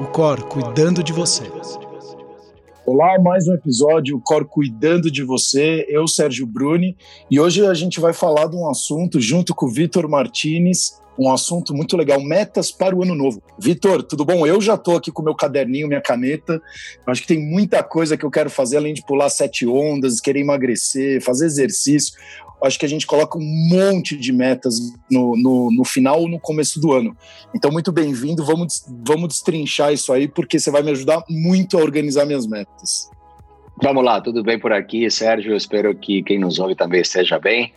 o Cor cuidando de você. Olá, mais um episódio, o Cor cuidando de você. Eu, Sérgio Bruni, e hoje a gente vai falar de um assunto junto com o Vitor Martinez, um assunto muito legal, metas para o ano novo. Vitor, tudo bom? Eu já estou aqui com meu caderninho, minha caneta. Acho que tem muita coisa que eu quero fazer, além de pular sete ondas, querer emagrecer, fazer exercício acho que a gente coloca um monte de metas no, no, no final ou no começo do ano. Então, muito bem-vindo, vamos, vamos destrinchar isso aí, porque você vai me ajudar muito a organizar minhas metas. Vamos lá, tudo bem por aqui, Sérgio? Espero que quem nos ouve também esteja bem.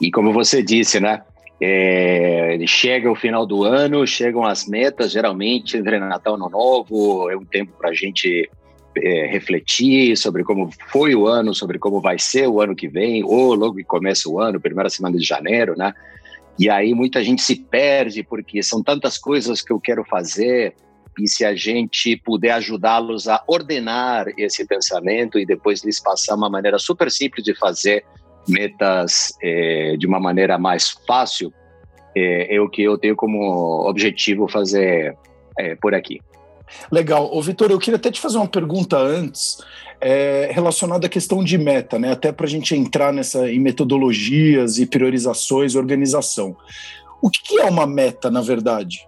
E como você disse, né? É, chega o final do ano, chegam as metas, geralmente entre Natal e Ano Novo, é um tempo para a gente é, refletir sobre como foi o ano, sobre como vai ser o ano que vem, ou logo que começa o ano, primeira semana de janeiro, né? E aí muita gente se perde porque são tantas coisas que eu quero fazer e se a gente puder ajudá-los a ordenar esse pensamento e depois lhes passar uma maneira super simples de fazer metas é, de uma maneira mais fácil, é, é o que eu tenho como objetivo fazer é, por aqui. Legal. Ô, Vitor, eu queria até te fazer uma pergunta antes, é, relacionada à questão de meta, né? Até para a gente entrar nessa em metodologias e priorizações, organização. O que é uma meta, na verdade?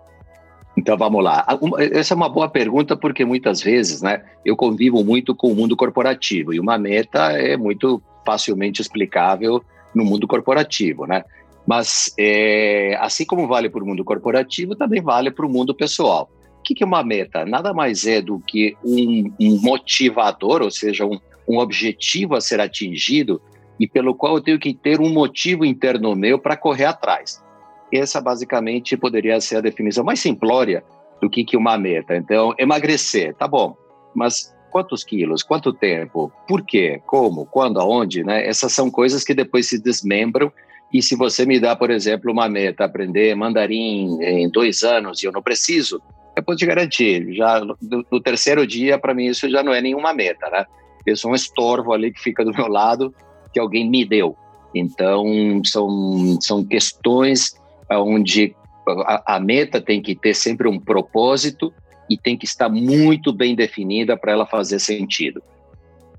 Então vamos lá. Essa é uma boa pergunta porque muitas vezes, né, eu convivo muito com o mundo corporativo e uma meta é muito facilmente explicável no mundo corporativo, né? Mas é, assim como vale para o mundo corporativo, também vale para o mundo pessoal. O que é uma meta? Nada mais é do que um, um motivador, ou seja, um, um objetivo a ser atingido e pelo qual eu tenho que ter um motivo interno meu para correr atrás. Essa basicamente poderia ser a definição mais simplória do que, que uma meta. Então, emagrecer, tá bom, mas quantos quilos, quanto tempo, por quê, como, quando, aonde, né? Essas são coisas que depois se desmembram. E se você me dá, por exemplo, uma meta, aprender mandarim em dois anos e eu não preciso, eu posso te garantir, já no, no terceiro dia, para mim, isso já não é nenhuma meta, né? Eu sou um estorvo ali que fica do meu lado, que alguém me deu. Então, são, são questões onde a, a meta tem que ter sempre um propósito e tem que estar muito bem definida para ela fazer sentido.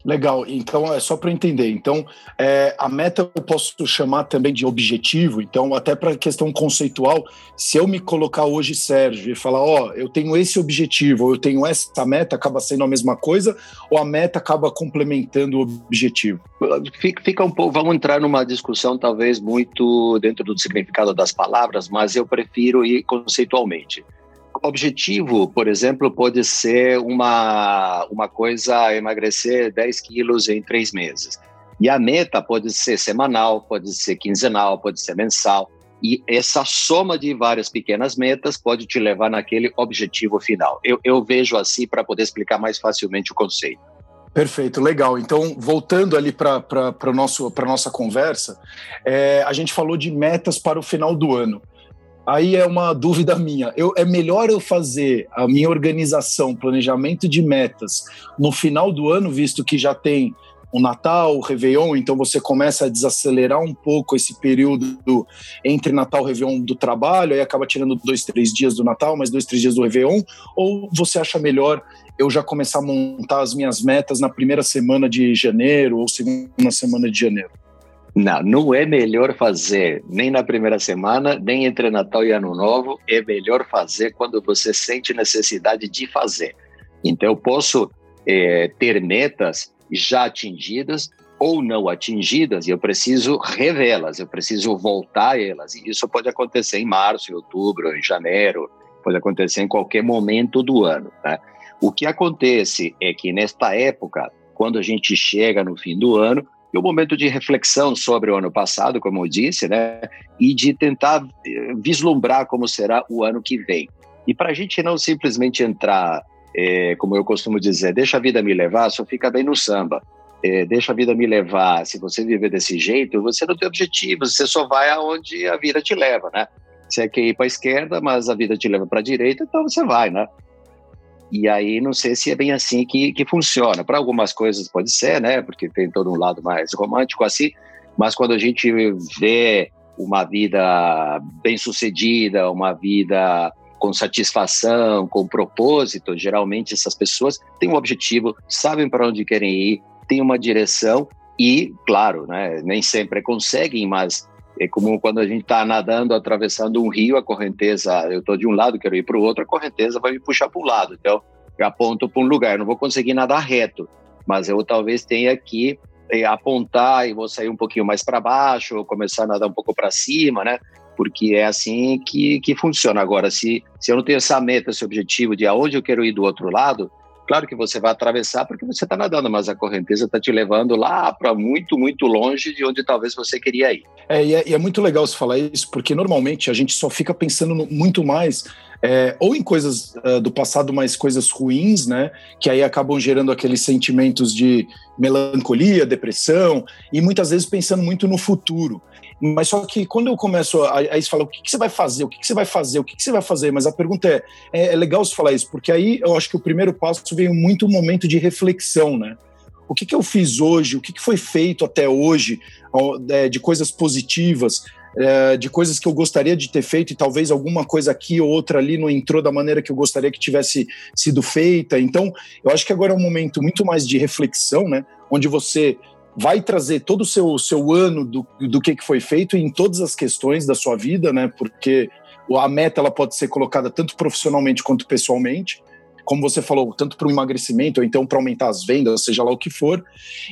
Legal, então é só para entender. Então, é, a meta eu posso chamar também de objetivo. Então, até para questão conceitual, se eu me colocar hoje, Sérgio, e falar, ó, oh, eu tenho esse objetivo, eu tenho essa meta, acaba sendo a mesma coisa, ou a meta acaba complementando o objetivo? Fica, fica um pouco. Vamos entrar numa discussão, talvez muito dentro do significado das palavras, mas eu prefiro ir conceitualmente objetivo, por exemplo, pode ser uma, uma coisa emagrecer 10 quilos em três meses. E a meta pode ser semanal, pode ser quinzenal, pode ser mensal. E essa soma de várias pequenas metas pode te levar naquele objetivo final. Eu, eu vejo assim para poder explicar mais facilmente o conceito. Perfeito, legal. Então, voltando ali para a nossa conversa, é, a gente falou de metas para o final do ano. Aí é uma dúvida minha. Eu, é melhor eu fazer a minha organização, planejamento de metas no final do ano, visto que já tem o Natal, o Réveillon, então você começa a desacelerar um pouco esse período do, entre Natal e Réveillon do trabalho, aí acaba tirando dois, três dias do Natal, mais dois, três dias do Réveillon, ou você acha melhor eu já começar a montar as minhas metas na primeira semana de janeiro ou segunda semana de janeiro? Não, não é melhor fazer nem na primeira semana, nem entre Natal e Ano Novo. É melhor fazer quando você sente necessidade de fazer. Então, eu posso é, ter metas já atingidas ou não atingidas e eu preciso revê-las, eu preciso voltar a elas. E isso pode acontecer em março, em outubro, em janeiro, pode acontecer em qualquer momento do ano. Né? O que acontece é que nesta época, quando a gente chega no fim do ano, e um momento de reflexão sobre o ano passado, como eu disse, né, e de tentar eh, vislumbrar como será o ano que vem. E para a gente não simplesmente entrar, é, como eu costumo dizer, deixa a vida me levar, só fica bem no samba. É, deixa a vida me levar. Se você viver desse jeito, você não tem objetivos, você só vai aonde a vida te leva, né? Você quer ir para a esquerda, mas a vida te leva para a direita, então você vai, né? E aí não sei se é bem assim que, que funciona. Para algumas coisas pode ser, né? Porque tem todo um lado mais romântico assim, mas quando a gente vê uma vida bem sucedida, uma vida com satisfação, com propósito, geralmente essas pessoas têm um objetivo, sabem para onde querem ir, têm uma direção e, claro, né, nem sempre conseguem, mas é como quando a gente está nadando, atravessando um rio, a correnteza, eu estou de um lado, quero ir para o outro, a correnteza vai me puxar para o lado. Então, eu aponto para um lugar, eu não vou conseguir nadar reto, mas eu talvez tenha que é, apontar e vou sair um pouquinho mais para baixo, ou começar a nadar um pouco para cima, né? Porque é assim que, que funciona. Agora, se, se eu não tenho essa meta, esse objetivo de aonde eu quero ir do outro lado, Claro que você vai atravessar porque você está nadando, mas a correnteza está te levando lá para muito, muito longe de onde talvez você queria ir. É e, é, e é muito legal você falar isso, porque normalmente a gente só fica pensando no, muito mais é, ou em coisas uh, do passado, mas coisas ruins, né? Que aí acabam gerando aqueles sentimentos de melancolia, depressão, e muitas vezes pensando muito no futuro. Mas só que quando eu começo a, aí você o que, que, você vai fazer? O que, que, você vai fazer? O que, que, você vai fazer? Mas a pergunta é, é, é legal você falar isso, porque aí eu acho que o primeiro passo veio muito um momento de reflexão, né? O que, que eu fiz hoje? O que, que foi feito até hoje é, de coisas positivas? é, de coisas que eu gostaria de ter feito e talvez alguma coisa aqui ou outra ali não entrou da maneira que eu gostaria que tivesse sido feita. Então, eu acho que agora é um momento muito mais de reflexão, né? Onde você vai trazer todo o seu, seu ano do, do que, que foi feito em todas as questões da sua vida, né? Porque a meta ela pode ser colocada tanto profissionalmente quanto pessoalmente como você falou, tanto para o emagrecimento ou então para aumentar as vendas, seja lá o que for.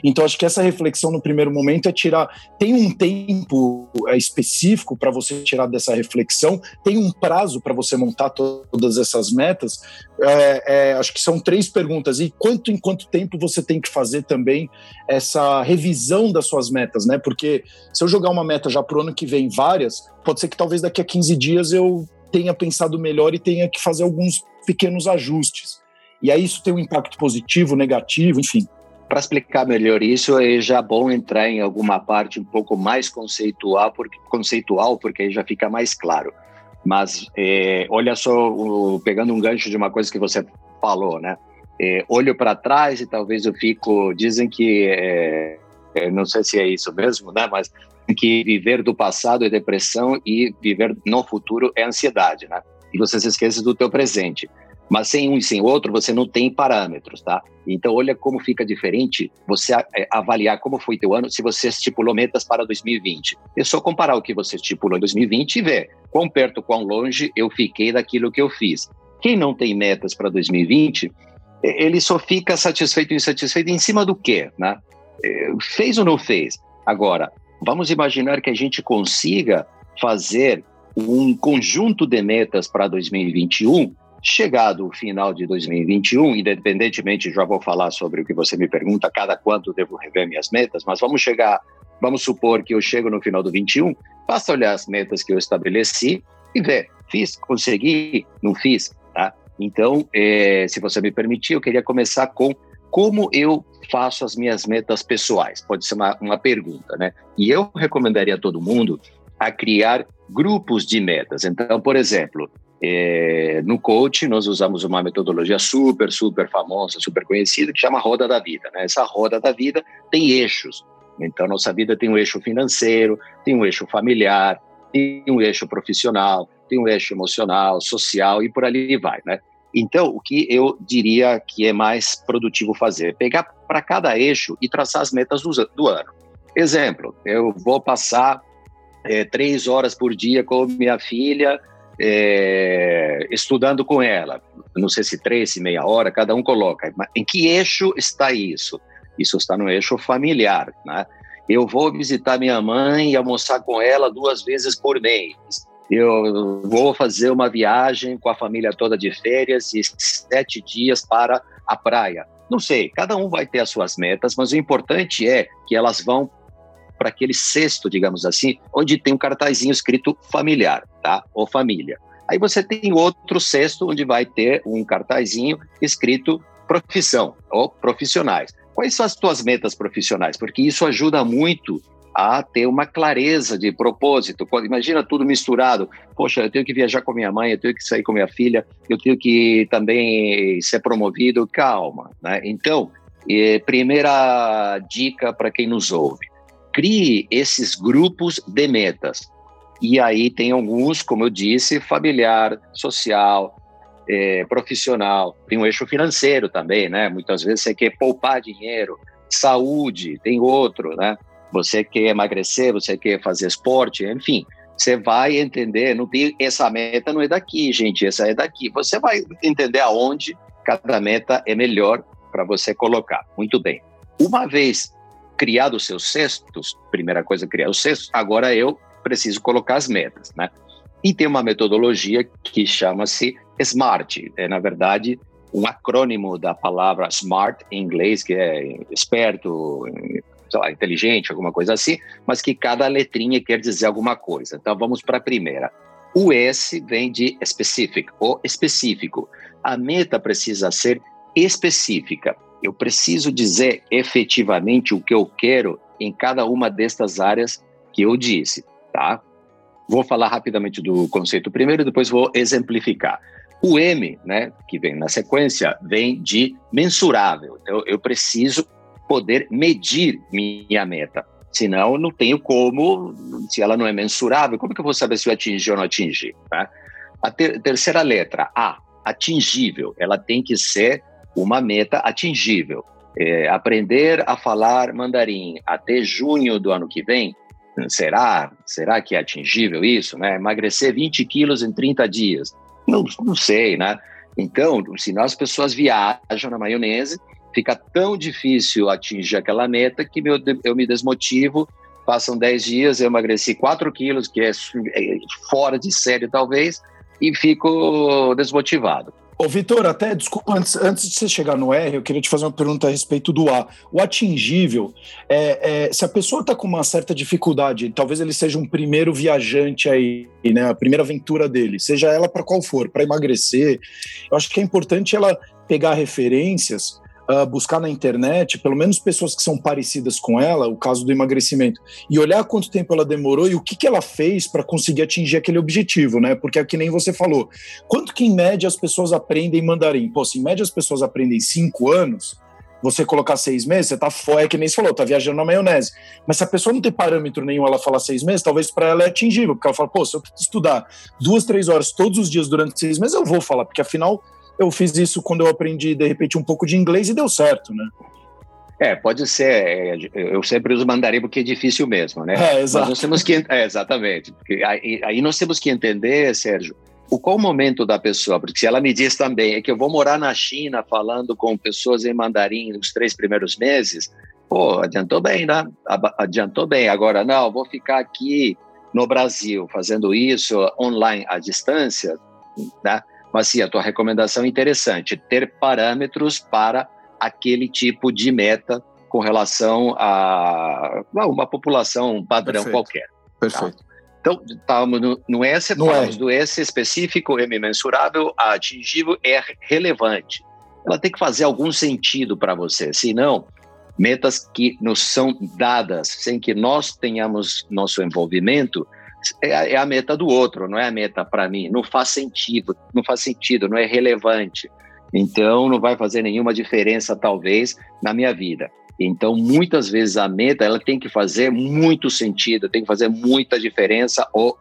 Então, acho que essa reflexão no primeiro momento é tirar. Tem um tempo é, específico para você tirar dessa reflexão, tem um prazo para você montar todas essas metas. É, é, acho que são três perguntas. E quanto em quanto tempo você tem que fazer também essa revisão das suas metas, né? Porque se eu jogar uma meta já para o ano que vem, várias, pode ser que talvez daqui a 15 dias eu tenha pensado melhor e tenha que fazer alguns pequenos ajustes. E aí isso tem um impacto positivo, negativo, enfim. Para explicar melhor isso, é já bom entrar em alguma parte um pouco mais conceitual, porque, conceitual, porque aí já fica mais claro. Mas é, olha só, o, pegando um gancho de uma coisa que você falou, né? É, olho para trás e talvez eu fico. Dizem que, é, não sei se é isso mesmo, né? Mas que viver do passado é depressão e viver no futuro é ansiedade, né? e você se esquece do teu presente. Mas sem um e sem outro, você não tem parâmetros, tá? Então, olha como fica diferente você é, avaliar como foi teu ano se você estipulou metas para 2020. É só comparar o que você estipulou em 2020 e ver quão perto, quão longe eu fiquei daquilo que eu fiz. Quem não tem metas para 2020, ele só fica satisfeito e insatisfeito em cima do quê, né? É, fez ou não fez? Agora, vamos imaginar que a gente consiga fazer um conjunto de metas para 2021. Chegado o final de 2021, independentemente, já vou falar sobre o que você me pergunta, cada quanto devo rever minhas metas, mas vamos chegar, vamos supor que eu chego no final do 21, basta olhar as metas que eu estabeleci e ver, fiz, consegui, não fiz, tá? Então, é, se você me permitir, eu queria começar com como eu faço as minhas metas pessoais? Pode ser uma, uma pergunta, né? E eu recomendaria a todo mundo a criar grupos de metas. Então, por exemplo, é, no coach nós usamos uma metodologia super, super famosa, super conhecida, que chama Roda da Vida. Né? Essa Roda da Vida tem eixos. Então, nossa vida tem um eixo financeiro, tem um eixo familiar, tem um eixo profissional, tem um eixo emocional, social e por ali vai, né? Então, o que eu diria que é mais produtivo fazer? Pegar para cada eixo e traçar as metas do, do ano. Exemplo, eu vou passar é, três horas por dia com minha filha, é, estudando com ela. Não sei se três, se meia hora, cada um coloca. Em que eixo está isso? Isso está no eixo familiar, né? Eu vou visitar minha mãe e almoçar com ela duas vezes por mês. Eu vou fazer uma viagem com a família toda de férias e sete dias para a praia. Não sei, cada um vai ter as suas metas, mas o importante é que elas vão para aquele cesto, digamos assim, onde tem um cartazinho escrito familiar, tá? Ou família. Aí você tem outro cesto onde vai ter um cartazinho escrito profissão ou profissionais. Quais são as tuas metas profissionais? Porque isso ajuda muito a ter uma clareza de propósito. Imagina tudo misturado. Poxa, eu tenho que viajar com minha mãe, eu tenho que sair com minha filha, eu tenho que também ser promovido. Calma, né? Então, eh, primeira dica para quem nos ouve: crie esses grupos de metas. E aí tem alguns, como eu disse, familiar, social, é, profissional, tem um eixo financeiro também, né? Muitas vezes você quer poupar dinheiro, saúde, tem outro, né? Você quer emagrecer, você quer fazer esporte, enfim, você vai entender, não tem essa meta não é daqui, gente, essa é daqui. Você vai entender aonde cada meta é melhor para você colocar. Muito bem. Uma vez criado os seus cestos, primeira coisa criar os cestos, agora eu preciso colocar as metas, né? E tem uma metodologia que chama-se SMART, é na verdade um acrônimo da palavra SMART em inglês, que é esperto, lá, inteligente, alguma coisa assim, mas que cada letrinha quer dizer alguma coisa. Então vamos para a primeira. O S vem de specific, ou específico. A meta precisa ser específica. Eu preciso dizer efetivamente o que eu quero em cada uma destas áreas que eu disse, tá? Vou falar rapidamente do conceito primeiro, depois vou exemplificar. O M, né, que vem na sequência, vem de mensurável. Então, eu preciso poder medir minha meta. Senão, não tenho como, se ela não é mensurável, como que eu vou saber se eu atingi ou não atingi? Tá? A ter terceira letra, A, atingível. Ela tem que ser uma meta atingível. É, aprender a falar mandarim até junho do ano que vem, será? Será que é atingível isso? Né? Emagrecer 20 quilos em 30 dias? Não, não sei, né? Então, senão as pessoas viajam na maionese fica tão difícil atingir aquela meta que meu, eu me desmotivo. Passam 10 dias, eu emagreci 4 quilos, que é, é fora de série talvez, e fico desmotivado. Ô, Vitor, até, desculpa, antes, antes de você chegar no R, eu queria te fazer uma pergunta a respeito do A. O atingível, é, é se a pessoa está com uma certa dificuldade, talvez ele seja um primeiro viajante aí, né, a primeira aventura dele, seja ela para qual for, para emagrecer, eu acho que é importante ela pegar referências uh, buscar na internet, pelo menos pessoas que são parecidas com ela, o caso do emagrecimento, e olhar quanto tempo ela demorou e o que, que ela fez para conseguir atingir aquele objetivo, né? Porque é que nem você falou, quanto que em média as pessoas aprendem mandarim? Pô, se em média as pessoas aprendem cinco anos, você colocar seis meses, você tá fora, é que nem você falou, tá viajando na maionese. Mas se a pessoa não tem parâmetro nenhum, ela falar seis meses, talvez para ela é atingível, porque ela fala, pô, se eu estudar duas, três horas todos os dias durante seis meses, eu vou falar, porque afinal eu fiz isso quando eu aprendi, de repente, um pouco de inglês e deu certo, né? É, pode ser. É, eu sempre uso mandarim porque é difícil mesmo, né? É, exato. Nós temos que, é, exatamente. Porque aí, aí, nós temos que entender, Sérgio, o qual momento da pessoa. Porque se ela me diz também é que eu vou morar na China falando com pessoas em mandarim nos três primeiros meses, pô, adiantou bem, né? Adiantou bem. Agora, não, vou ficar aqui no Brasil fazendo isso online à distância, né? Mas sim, a tua recomendação é interessante, ter parâmetros para aquele tipo de meta com relação a uma população padrão Perfeito. qualquer. Tá? Perfeito. Tá? Então, estávamos no, no S, no do S específico, M mensurável, atingível, é relevante. Ela tem que fazer algum sentido para você, senão, metas que nos são dadas sem que nós tenhamos nosso envolvimento, é, é a meta do outro, não é a meta para mim. Não faz sentido, não faz sentido, não é relevante. Então, não vai fazer nenhuma diferença, talvez, na minha vida. Então, muitas vezes a meta ela tem que fazer muito sentido, tem que fazer muita diferença ou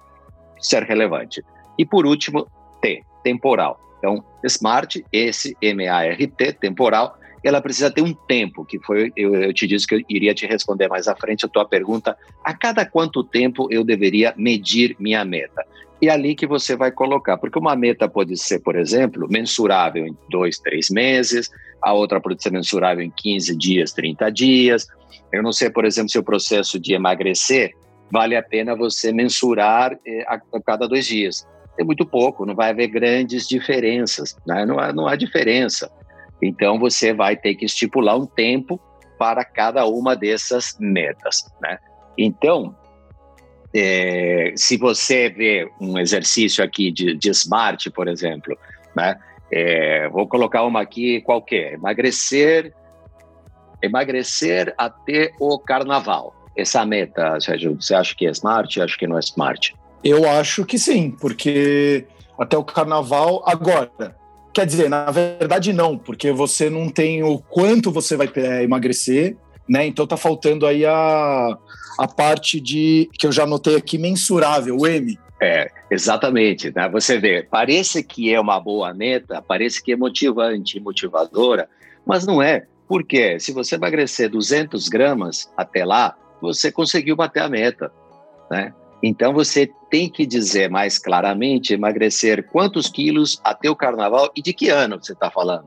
ser relevante. E por último, T, temporal. Então, SMART, S-M-A-R-T, temporal, ela precisa ter um tempo, que foi, eu, eu, te disse que eu iria te responder mais à frente a tua pergunta, a cada quanto tempo eu deveria medir minha meta? E é ali que você vai colocar, porque uma meta pode ser, por exemplo, mensurável em dois, três meses, a outra pode ser mensurável em 15 dias, 30 dias. Eu não sei, por exemplo, se o processo de emagrecer vale a pena você mensurar eh, a, a cada dois dias. É muito pouco, não vai haver grandes diferenças, né? não, há, não há diferença. Então, você vai ter que estipular um tempo para cada uma dessas metas, né? Então, é, se você vê um exercício aqui de, de SMART, por exemplo, né? É, vou colocar uma aqui qualquer, emagrecer, emagrecer até o carnaval. Essa meta, Sérgio, você acha que é SMART? Acho que não é SMART. Eu acho que sim, porque até o carnaval agora Quer dizer, na verdade, não, porque você não tem o quanto você vai é, emagrecer, né? Então tá faltando aí a, a parte de que eu já anotei aqui mensurável, o M. É, exatamente. Né? Você vê, parece que é uma boa meta, parece que é motivante, motivadora, mas não é. Porque se você emagrecer 200 gramas até lá, você conseguiu bater a meta, né? Então você tem que dizer mais claramente emagrecer quantos quilos até o carnaval e de que ano você está falando.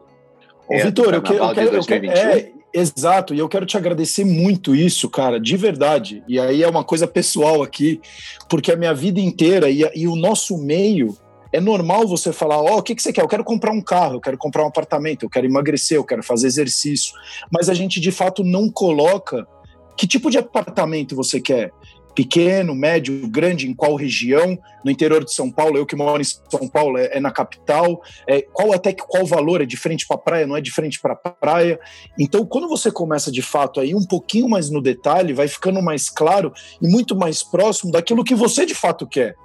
Ô, é, Vitor, eu, eu quero, eu quero é, exato, e eu quero te agradecer muito isso, cara, de verdade. E aí é uma coisa pessoal aqui, porque a minha vida inteira e, e o nosso meio é normal você falar: Ó, oh, o que, que você quer? Eu quero comprar um carro, eu quero comprar um apartamento, eu quero emagrecer, eu quero fazer exercício. Mas a gente de fato não coloca que tipo de apartamento você quer pequeno, médio, grande, em qual região, no interior de São Paulo, eu que moro em São Paulo, é, é na capital, é, qual até que qual valor, é diferente para praia, não é diferente para praia. Então, quando você começa de fato aí um pouquinho mais no detalhe, vai ficando mais claro e muito mais próximo daquilo que você de fato quer.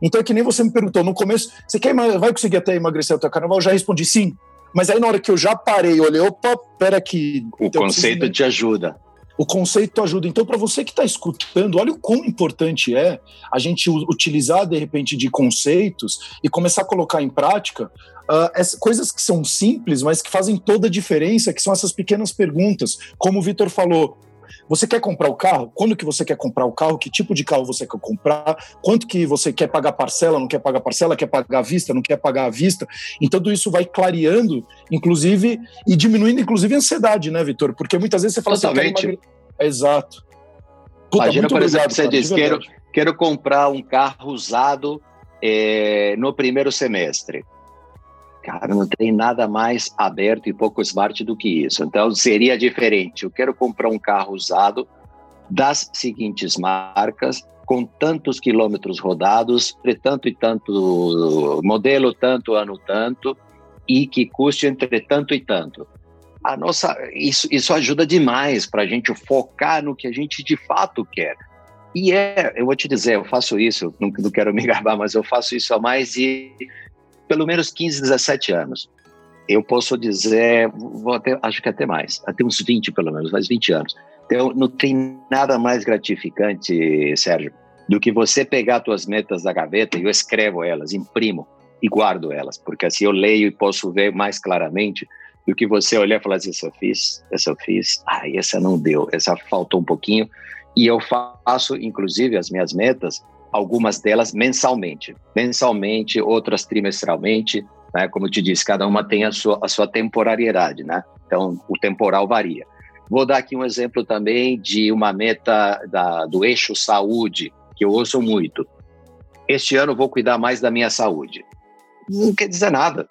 Então é que nem você me perguntou no começo, você quer vai conseguir até emagrecer até o carnaval? Eu já respondi sim. Mas aí na hora que eu já parei, olhei, opa, pera aqui. O conceito te ajuda. O conceito ajuda. Então, para você que está escutando, olha o quão importante é a gente utilizar, de repente, de conceitos e começar a colocar em prática uh, coisas que são simples, mas que fazem toda a diferença, que são essas pequenas perguntas. Como o Vitor falou, você quer comprar o carro? Quando que você quer comprar o carro? Que tipo de carro você quer comprar? Quanto que você quer pagar parcela? Não quer pagar parcela? Quer pagar à vista? Não quer pagar à vista? Então tudo isso vai clareando, inclusive, e diminuindo, inclusive, a ansiedade, né, Vitor? Porque muitas vezes você fala Totalmente. assim, Exato. Puta, Imagina, por exemplo, obrigado, você cara, diz, quero, quero comprar um carro usado é, no primeiro semestre. Cara, não tem nada mais aberto e pouco smart do que isso. Então seria diferente. Eu quero comprar um carro usado das seguintes marcas, com tantos quilômetros rodados, tanto e tanto modelo, tanto ano tanto, e que custe entre tanto e tanto. A nossa, isso, isso ajuda demais para a gente focar no que a gente de fato quer. E é, eu vou te dizer, eu faço isso, não, não quero me gabar, mas eu faço isso há mais de pelo menos 15, 17 anos. Eu posso dizer, vou até, acho que até mais, até uns 20 pelo menos, mais 20 anos. Então, não tem nada mais gratificante, Sérgio, do que você pegar suas metas da gaveta e eu escrevo elas, imprimo e guardo elas, porque assim eu leio e posso ver mais claramente do que você olhar e falar assim, essa eu fiz, essa eu fiz, ah, essa não deu, essa faltou um pouquinho. E eu faço, inclusive, as minhas metas algumas delas mensalmente, mensalmente, outras trimestralmente, né? Como eu te disse, cada uma tem a sua, a sua temporariedade, né? Então, o temporal varia. Vou dar aqui um exemplo também de uma meta da, do eixo saúde, que eu ouço muito. Este ano vou cuidar mais da minha saúde. Não quer dizer nada.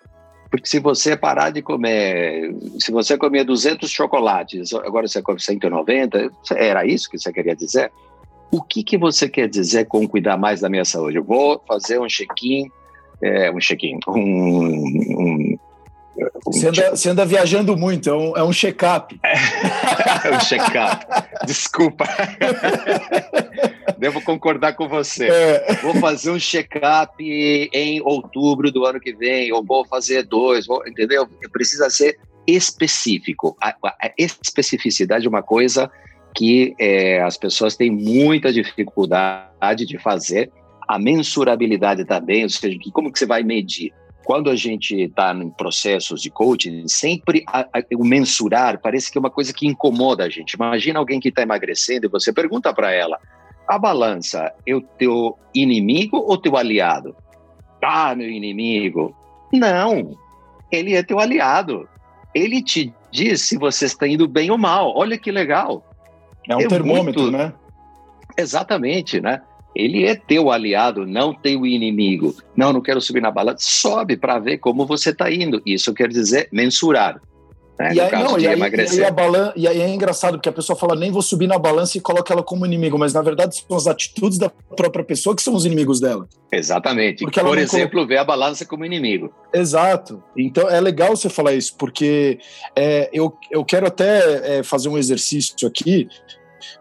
Porque se você parar de comer, se você comer 200 chocolates, agora você come 190, era isso que você queria dizer? O que, que você quer dizer com cuidar mais da minha saúde? Eu vou fazer um check-in, é, um check-in, um, um, você, anda, você, anda, viajando muito, é um, é um check-up. É um check-up. Desculpa. Devo concordar com você. É. Vou fazer um check-up em outubro do ano que vem, ou vou fazer dois, vou, entendeu? Precisa ser específico. A, a especificidade é uma coisa que é, as pessoas têm muita dificuldade de fazer, a mensurabilidade também, ou seja, como que você vai medir? Quando a gente está em processos de coaching, sempre a, a, o mensurar parece que é uma coisa que incomoda a gente. Imagina alguém que está emagrecendo e você pergunta para ela: a balança é o teu inimigo ou teu aliado? Ah, meu inimigo. Não, ele é teu aliado. Ele te diz se você está indo bem ou mal. Olha que legal. É um é termômetro, muito... né? Exatamente, né? Ele é teu aliado, não teu inimigo. Não, não quero subir na balança. Sobe para ver como você está indo. Isso quer dizer mensurar. Né? E, aí, não, e, aí, e, aí balan... e aí é engraçado, porque a pessoa fala, nem vou subir na balança e coloca ela como inimigo, mas na verdade são as atitudes da própria pessoa que são os inimigos dela. Exatamente. Porque Por exemplo, colo... ver a balança como inimigo. Exato. Então é legal você falar isso, porque é, eu, eu quero até é, fazer um exercício aqui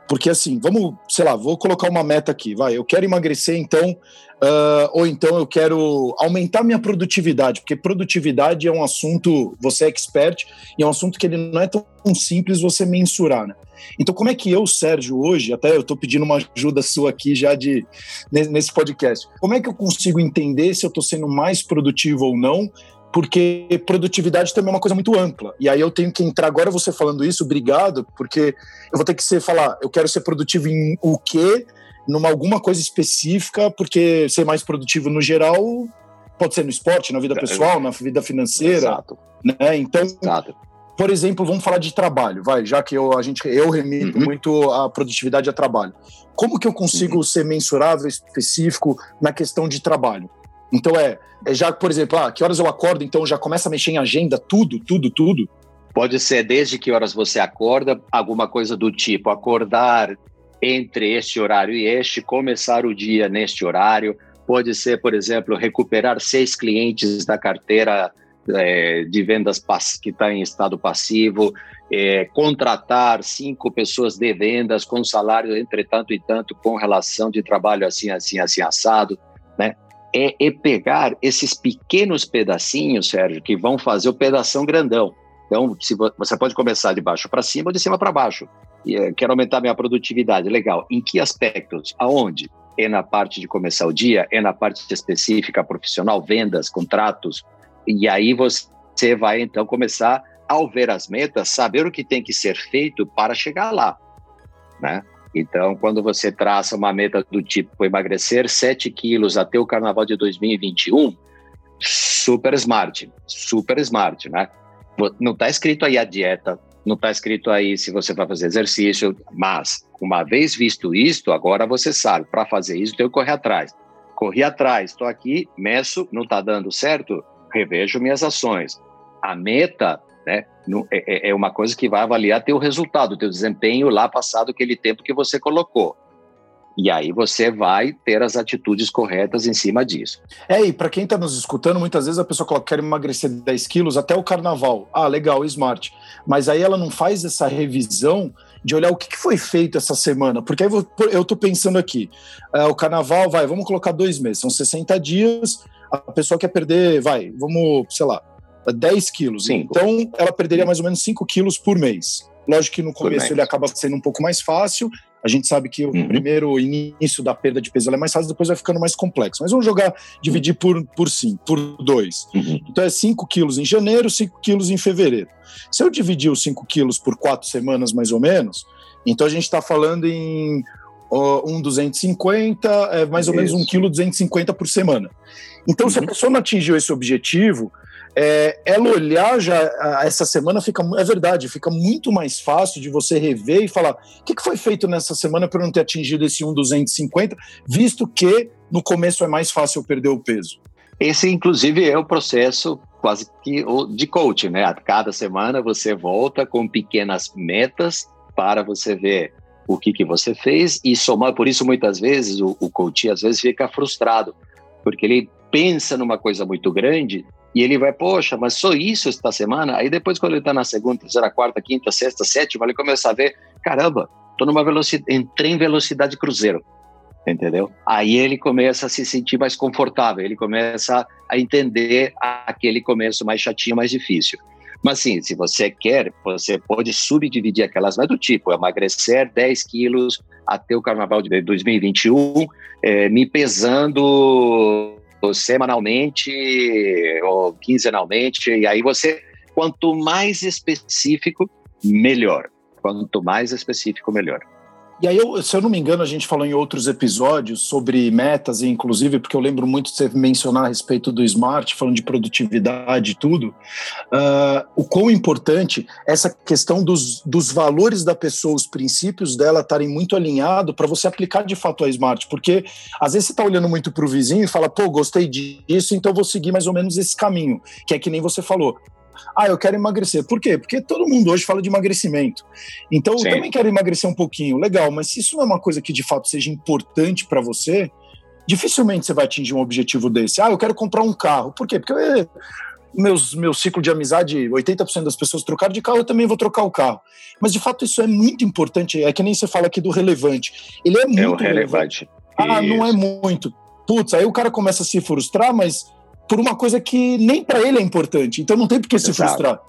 Porque assim, vamos, sei lá, vou colocar uma meta aqui, vai, eu quero emagrecer então, uh, ou então eu quero aumentar minha produtividade, porque produtividade é um assunto, você é expert, e é um assunto que ele não é tão simples você mensurar, né? Então, como é que eu, Sérgio, hoje, até eu estou pedindo uma ajuda sua aqui já de nesse podcast, como é que eu consigo entender se eu estou sendo mais produtivo ou não porque produtividade também é uma coisa muito ampla. E aí eu tenho que entrar agora você falando isso, obrigado, porque eu vou ter que ser falar, eu quero ser produtivo em o quê? Numa alguma coisa específica, porque ser mais produtivo no geral pode ser no esporte, na vida é, pessoal, na vida financeira, Exato. né? Então, Exato. por exemplo, vamos falar de trabalho, vai, já que eu a gente eu remito uhum. muito a produtividade a trabalho. Como que eu consigo uhum. ser mensurável, específico na questão de trabalho? Então é, é já, por exemplo, ah, que horas eu acordo, então já começa a mexer em agenda, tudo, tudo, tudo. Pode ser desde que horas você acorda, alguma coisa do tipo acordar entre este horário e este, começar o dia neste horário. Pode ser, por exemplo, recuperar seis clientes da carteira é, de vendas que está em estado passivo, é, contratar cinco pessoas de vendas com salário entre tanto e tanto, com relação de trabalho assim, assim, assim, assado, né? É, é pegar esses pequenos pedacinhos, Sérgio, que vão fazer o pedação grandão. Então, se você pode começar de baixo para cima ou de cima para baixo. Eh, quero aumentar minha produtividade. Legal. Em que aspectos? Aonde? É na parte de começar o dia? É na parte específica profissional, vendas, contratos? E aí você vai então começar, ao ver as metas, saber o que tem que ser feito para chegar lá. Né? Então, quando você traça uma meta do tipo emagrecer 7 quilos até o carnaval de 2021, super smart, super smart, né? Não está escrito aí a dieta, não está escrito aí se você vai fazer exercício, mas uma vez visto isto, agora você sabe, para fazer isso tem que correr atrás. Corri atrás, estou aqui, meço, não está dando certo, revejo minhas ações. A meta né? É, é, é uma coisa que vai avaliar teu resultado, teu desempenho lá passado, aquele tempo que você colocou. E aí você vai ter as atitudes corretas em cima disso. É, e para quem está nos escutando, muitas vezes a pessoa coloca, quer emagrecer 10 quilos até o carnaval. Ah, legal, smart. Mas aí ela não faz essa revisão de olhar o que foi feito essa semana. Porque aí eu estou pensando aqui, é, o carnaval, vai, vamos colocar dois meses, são 60 dias, a pessoa quer perder, vai, vamos, sei lá, 10 quilos. Cinco. Então, ela perderia mais ou menos 5 quilos por mês. Lógico que no começo ele acaba sendo um pouco mais fácil. A gente sabe que o uhum. primeiro início da perda de peso é mais fácil, depois vai ficando mais complexo. Mas vamos jogar, dividir por, por 5, por 2. Uhum. Então é 5 quilos em janeiro, 5 quilos em fevereiro. Se eu dividir os 5 quilos por 4 semanas, mais ou menos, então a gente está falando em uh, um 250, é mais ou Isso. menos 1 quilo 250 por semana. Então, uhum. se a uhum. pessoa não atingiu esse objetivo, é, ela olhar já essa semana fica é verdade, fica muito mais fácil de você rever e falar o que, que foi feito nessa semana para não ter atingido esse 1,250, visto que no começo é mais fácil perder o peso. Esse, inclusive, é o processo quase que de coaching, né? A cada semana você volta com pequenas metas para você ver o que, que você fez e somar. Por isso, muitas vezes, o, o coach às vezes fica frustrado, porque ele pensa numa coisa muito grande e ele vai, poxa, mas só isso esta semana? Aí depois, quando ele está na segunda, terceira, quarta, quinta, sexta, sétima, ele começa a ver, caramba, tô numa velocidade, entrei em velocidade cruzeiro, entendeu? Aí ele começa a se sentir mais confortável, ele começa a entender aquele começo mais chatinho, mais difícil. Mas sim, se você quer, você pode subdividir aquelas, mas do tipo, emagrecer 10 quilos até o carnaval de 2021, é, me pesando semanalmente ou quinzenalmente, e aí você, quanto mais específico, melhor. Quanto mais específico, melhor. E aí, eu, se eu não me engano, a gente falou em outros episódios sobre metas, inclusive, porque eu lembro muito de você mencionar a respeito do smart, falando de produtividade e tudo, uh, o quão importante essa questão dos, dos valores da pessoa, os princípios dela estarem muito alinhados para você aplicar de fato a smart, porque às vezes você está olhando muito para o vizinho e fala, pô, gostei disso, então vou seguir mais ou menos esse caminho, que é que nem você falou. Ah, eu quero emagrecer. Por quê? Porque todo mundo hoje fala de emagrecimento. Então, Sim. eu também quero emagrecer um pouquinho. Legal, mas se isso não é uma coisa que de fato seja importante para você, dificilmente você vai atingir um objetivo desse. Ah, eu quero comprar um carro. Por quê? Porque meus, meu ciclo de amizade, 80% das pessoas trocaram de carro, eu também vou trocar o carro. Mas de fato isso é muito importante, é que nem você fala aqui do relevante. Ele é muito é o relevante. relevante. Ah, não é muito. Putz, aí o cara começa a se frustrar, mas por uma coisa que nem para ele é importante. Então não tem por que se frustrar.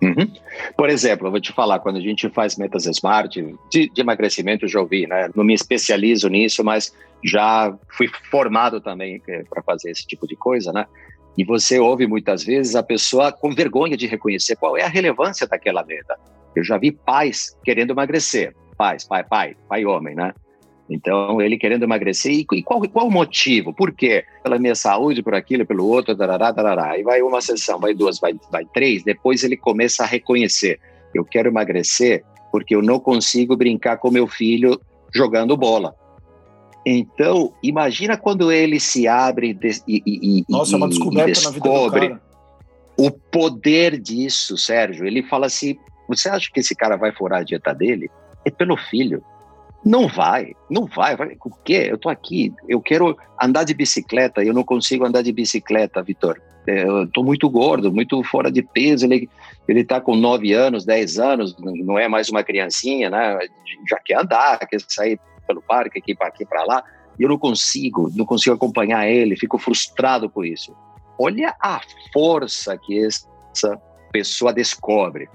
Uhum. Por exemplo, eu vou te falar, quando a gente faz metas smart, de, de emagrecimento eu já ouvi, né? Não me especializo nisso, mas já fui formado também é, para fazer esse tipo de coisa, né? E você ouve muitas vezes a pessoa com vergonha de reconhecer qual é a relevância daquela meta. Eu já vi pais querendo emagrecer, pais, pai, pai, pai homem, né? Então, ele querendo emagrecer, e, e qual, qual o motivo? Por quê? Pela minha saúde, por aquilo, pelo outro, darará, darará. Aí vai uma sessão, vai duas, vai, vai três, depois ele começa a reconhecer. Eu quero emagrecer porque eu não consigo brincar com meu filho jogando bola. Então, imagina quando ele se abre e, e, Nossa, é uma descoberta descobre o poder disso, Sérgio. Ele fala assim: você acha que esse cara vai furar a dieta dele? É pelo filho. Não vai, não vai. O quê? Eu tô aqui, eu quero andar de bicicleta, eu não consigo andar de bicicleta, Vitor. É, eu tô muito gordo, muito fora de peso. Ele, ele tá com 9 anos, 10 anos, não é mais uma criancinha, né? Já quer andar, quer sair pelo parque, aqui para aqui para lá. E eu não consigo, não consigo acompanhar ele, fico frustrado com isso. Olha a força que essa pessoa descobre.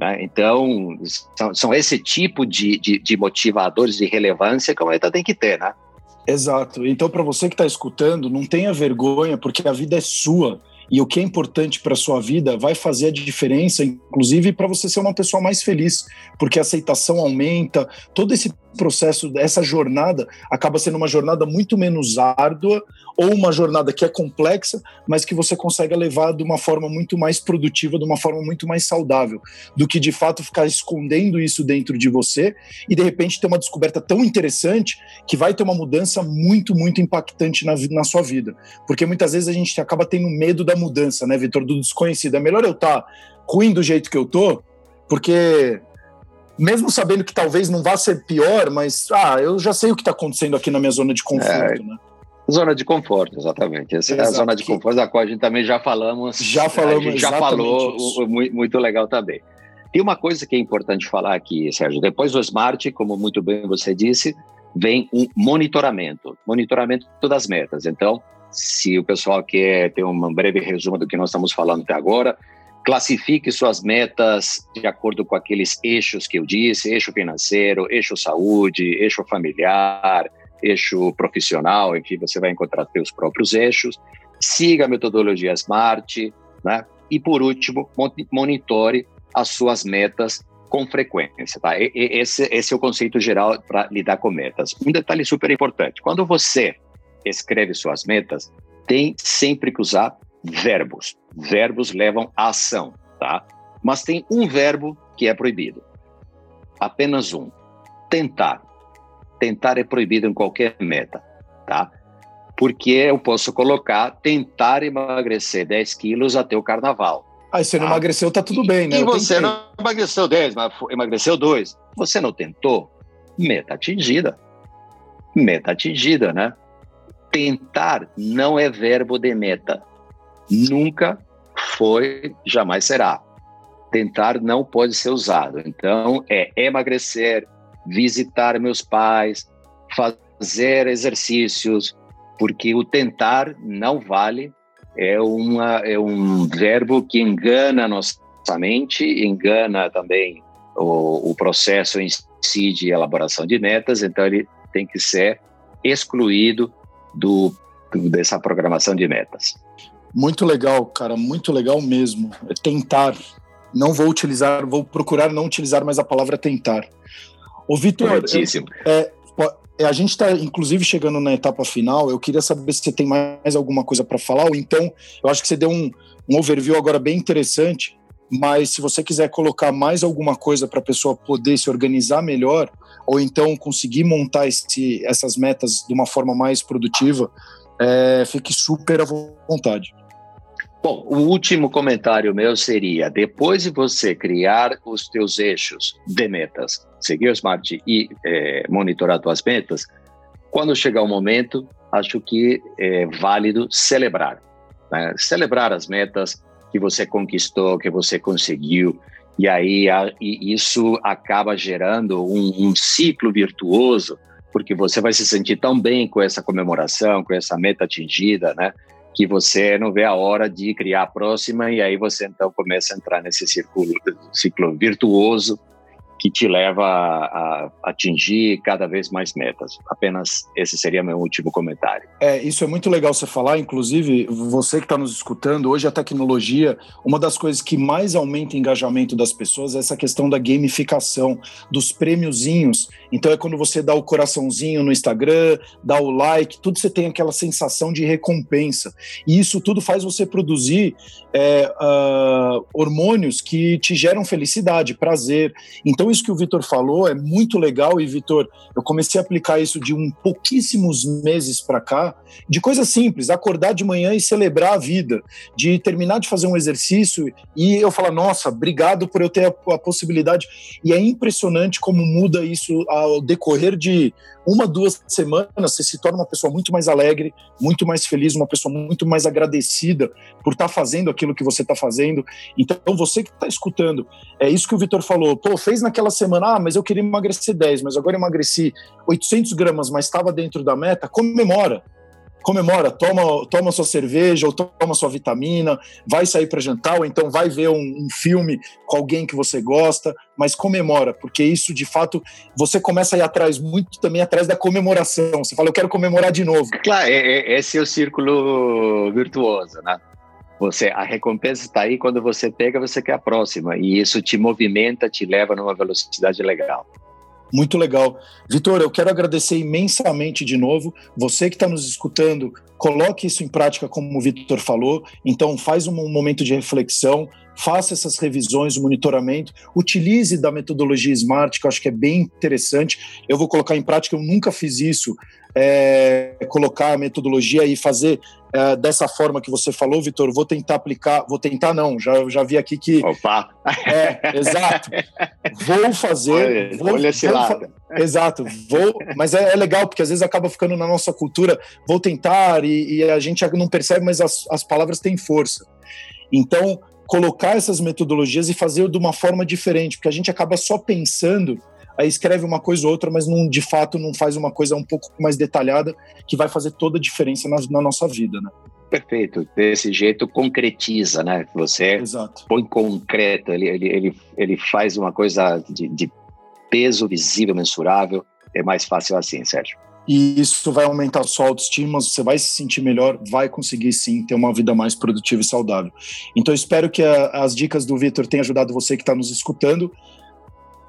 Né? Então, são, são, esse tipo de, de, de, motivadores de relevância que a meta tem que ter, né? Exato. Então, para você que está escutando, não tenha vergonha, porque a vida é sua e o que é importante para sua vida vai fazer a diferença, inclusive para você ser uma pessoa mais feliz, porque a aceitação aumenta, todo esse processo, essa jornada acaba sendo uma jornada muito menos árdua ou uma jornada que é complexa, mas que você consegue levar de uma forma muito mais produtiva, de uma forma muito mais saudável, do que de fato ficar escondendo isso dentro de você e de repente ter uma descoberta tão interessante que vai ter uma mudança muito, muito impactante na, na sua vida. Porque muitas vezes a gente acaba tendo medo da mudança, né, Vitor, do desconhecido. É melhor eu estar tá ruim do jeito que eu tô, porque mesmo sabendo que talvez não vá ser pior, mas ah, eu já sei o que está acontecendo aqui na minha zona de conforto, é, né? Zona de conforto, exatamente. Essa Exato. é a zona de conforto da qual a gente também já falamos. Já falamos, já falou, isso. muito legal também. Tem uma coisa que é importante falar aqui, Sérgio. Depois do Smart, como muito bem você disse, vem um monitoramento, monitoramento das metas. Então, se o pessoal quer ter um breve resumo do que nós estamos falando até agora, classifique suas metas de acordo com aqueles eixos que eu disse: eixo financeiro, eixo saúde, eixo familiar, eixo profissional, enfim, você vai encontrar seus próprios eixos. Siga a metodologia SMART, né? E por último, monitore as suas metas com frequência, tá? Esse, esse é o conceito geral para lidar com metas. Um detalhe super importante: quando você escreve suas metas, tem sempre que usar verbos. Verbos levam à ação, tá? Mas tem um verbo que é proibido. Apenas um. Tentar. Tentar é proibido em qualquer meta, tá? Porque eu posso colocar tentar emagrecer 10 quilos até o carnaval. Aí você não emagreceu, tá tudo bem, né? E você não emagreceu 10, mas emagreceu 2. Você não tentou? Meta atingida. Meta atingida, né? Tentar não é verbo de meta. Nunca foi, jamais será. Tentar não pode ser usado. Então, é emagrecer, visitar meus pais, fazer exercícios, porque o tentar não vale, é, uma, é um verbo que engana a nossa mente, engana também o, o processo em si de elaboração de metas, então ele tem que ser excluído do, dessa programação de metas. Muito legal, cara, muito legal mesmo. É tentar. Não vou utilizar, vou procurar não utilizar mais a palavra tentar. O Vitor, é, é, a gente está inclusive chegando na etapa final. Eu queria saber se você tem mais alguma coisa para falar, ou então, eu acho que você deu um, um overview agora bem interessante. Mas se você quiser colocar mais alguma coisa para a pessoa poder se organizar melhor, ou então conseguir montar esse, essas metas de uma forma mais produtiva, é, fique super à vontade. Bom, o último comentário meu seria: depois de você criar os teus eixos de metas, seguir o Smart e é, monitorar tuas metas, quando chegar o momento, acho que é válido celebrar. Né? Celebrar as metas, que você conquistou, que você conseguiu. E aí a, e isso acaba gerando um, um ciclo virtuoso, porque você vai se sentir tão bem com essa comemoração, com essa meta atingida, né? que você não vê a hora de criar a próxima e aí você então começa a entrar nesse círculo, ciclo virtuoso que te leva a, atingir cada vez mais metas. Apenas esse seria meu último comentário. É, isso é muito legal você falar, inclusive você que está nos escutando, hoje a tecnologia, uma das coisas que mais aumenta o engajamento das pessoas é essa questão da gamificação, dos prêmiozinhos. Então é quando você dá o coraçãozinho no Instagram, dá o like, tudo você tem aquela sensação de recompensa. E isso tudo faz você produzir é, uh, hormônios que te geram felicidade, prazer. Então então, isso que o Vitor falou é muito legal. E, Vitor, eu comecei a aplicar isso de um pouquíssimos meses para cá, de coisa simples, acordar de manhã e celebrar a vida, de terminar de fazer um exercício e eu falar, nossa, obrigado por eu ter a, a possibilidade. E é impressionante como muda isso ao decorrer de uma, duas semanas, você se torna uma pessoa muito mais alegre, muito mais feliz, uma pessoa muito mais agradecida por estar tá fazendo aquilo que você está fazendo. Então, você que está escutando, é isso que o Vitor falou. Pô, fez naquela semana, ah, mas eu queria emagrecer 10, mas agora emagreci 800 gramas, mas estava dentro da meta, comemora comemora, toma, toma sua cerveja ou toma sua vitamina, vai sair para jantar ou então vai ver um, um, filme com alguém que você gosta, mas comemora, porque isso de fato você começa a ir atrás muito também atrás da comemoração. Você fala, eu quero comemorar de novo. Claro, é, é, esse é o círculo virtuoso, né? Você, a recompensa está aí quando você pega, você quer a próxima e isso te movimenta, te leva numa velocidade legal. Muito legal. Vitor, eu quero agradecer imensamente de novo. Você que está nos escutando, coloque isso em prática, como o Vitor falou. Então, faz um momento de reflexão, faça essas revisões, o monitoramento, utilize da metodologia SMART, que eu acho que é bem interessante. Eu vou colocar em prática, eu nunca fiz isso, é, colocar a metodologia e fazer é, dessa forma que você falou, Vitor. Vou tentar aplicar, vou tentar não, já, já vi aqui que. Opa! É, exato. Vou fazer. Olha, vou, olha esse lado. Exato, vou, mas é, é, legal, porque às vezes acaba ficando na nossa cultura, vou tentar, e, e a gente não percebe, mas as, as palavras têm força. Então, colocar essas metodologias e fazer de uma forma diferente, porque a gente acaba só pensando, aí escreve uma coisa ou outra, mas não, de fato não faz uma coisa um pouco mais detalhada que vai fazer toda a diferença na, na nossa vida, né? Perfeito. Desse jeito concretiza, né? Você Exato. põe concreto, ele, ele, ele, ele faz uma coisa de, de peso visível, mensurável. É mais fácil assim, Sérgio e isso vai aumentar a sua autoestima, você vai se sentir melhor, vai conseguir sim ter uma vida mais produtiva e saudável. Então, espero que a, as dicas do Vitor tenham ajudado você que está nos escutando.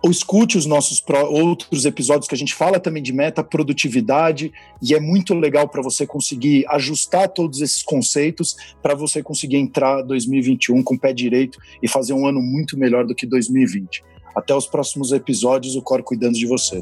Ou escute os nossos outros episódios que a gente fala também de meta, produtividade, e é muito legal para você conseguir ajustar todos esses conceitos para você conseguir entrar 2021 com o pé direito e fazer um ano muito melhor do que 2020. Até os próximos episódios, o Cor cuidando de você.